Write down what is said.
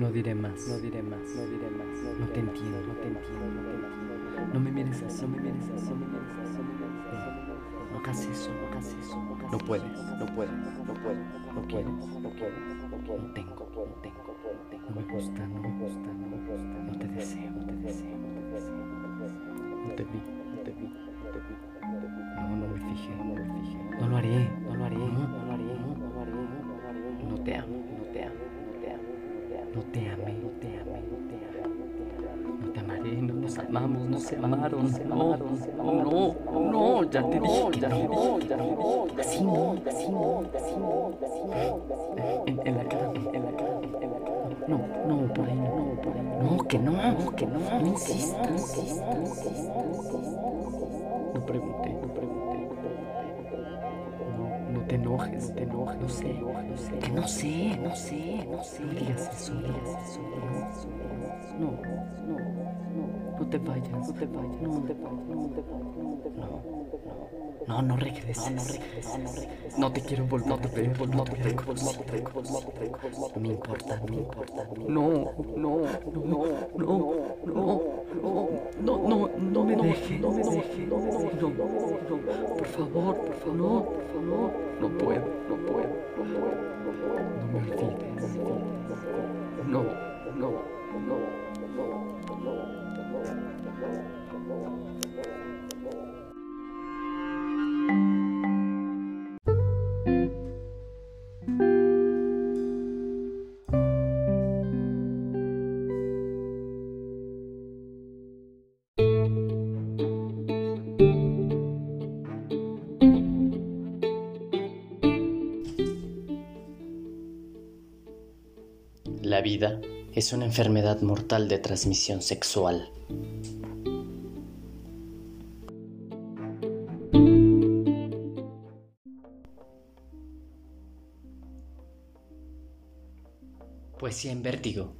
más, no diré más, no diré más. No te entiendo, no te entiendo, no te entiendo. No me mires así, no me mires así, no me mires así, no me mires así. No hagas eso, no hagas eso, no hagas No puedes, no puedes, no puedo, no quiero, no quiero, no. No tengo, no tengo, no. No me gusta, no me gusta, no me gusta. No te deseo, no te deseo, no te deseo, no. No no te vi, no te vi, no te vi. No te amé, no te amé, no te amé, no te amaré, no nos amamos, no se amaron, no, no, no, no, ya te dije que no, ya te dije que así no, así no, así no, así no, en, en la cara, en, la cara, en la cara, no, no, por ahí no, no, por ahí no, que no, que no, no insistas, no pregunté, no pregunté, te enojes, no te enojes, no sé, no sé, que no sé, no sé, no sé, no digas eso, no digas eso, no, no, no, no, no te vayas, no te vayas, no te vayas, no te vayas, no te vayas, no, no regreses, no regreses, no te quiero volver a ver, no te quiero volver a ver, no me importa, no me importa, no, no, no, no, no, no, no, por favor, por favor, no, por favor, no puedo, no puedo, no puedo, no puedo, no me olvides, no, no, no, no, La vida es una enfermedad mortal de transmisión sexual. Poesía en vértigo.